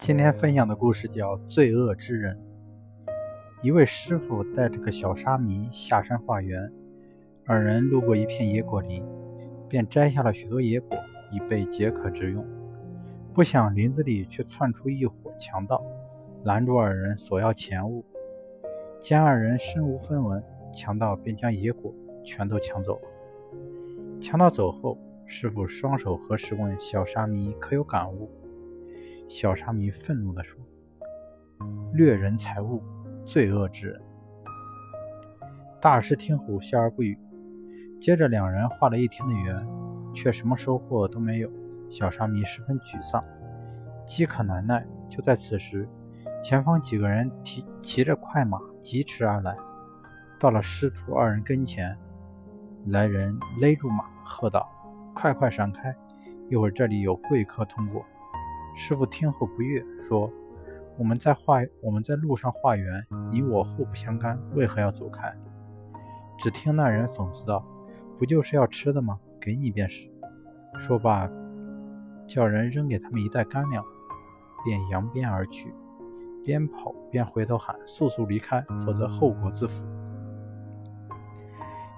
今天分享的故事叫《罪恶之人》。一位师傅带着个小沙弥下山化缘，二人路过一片野果林，便摘下了许多野果，以备解渴之用。不想林子里却窜出一伙强盗，拦住二人索要钱物。见二人身无分文，强盗便将野果全都抢走了。强盗走后，师傅双手合十问小沙弥可有感悟。小沙弥愤怒地说：“掠人财物，罪恶之人。”大师听后笑而不语。接着两人画了一天的圆，却什么收获都没有。小沙弥十分沮丧，饥渴难耐。就在此时，前方几个人提骑着快马疾驰而来，到了师徒二人跟前，来人勒住马，喝道：“快快闪开！一会儿这里有贵客通过。”师傅听后不悦，说：“我们在化，我们在路上化缘，你我互不相干，为何要走开？”只听那人讽刺道：“不就是要吃的吗？给你便是。”说罢，叫人扔给他们一袋干粮，便扬鞭而去，边跑边回头喊：“速速离开，否则后果自负。”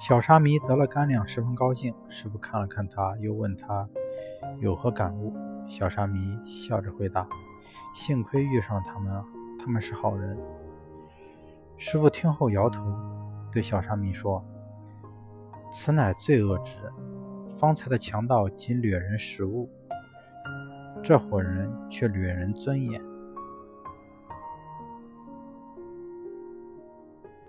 小沙弥得了干粮，十分高兴。师傅看了看他，又问他有何感悟。小沙弥笑着回答：“幸亏遇上他们，他们是好人。”师傅听后摇头，对小沙弥说：“此乃罪恶之人。方才的强盗仅掠人食物，这伙人却掠人尊严。”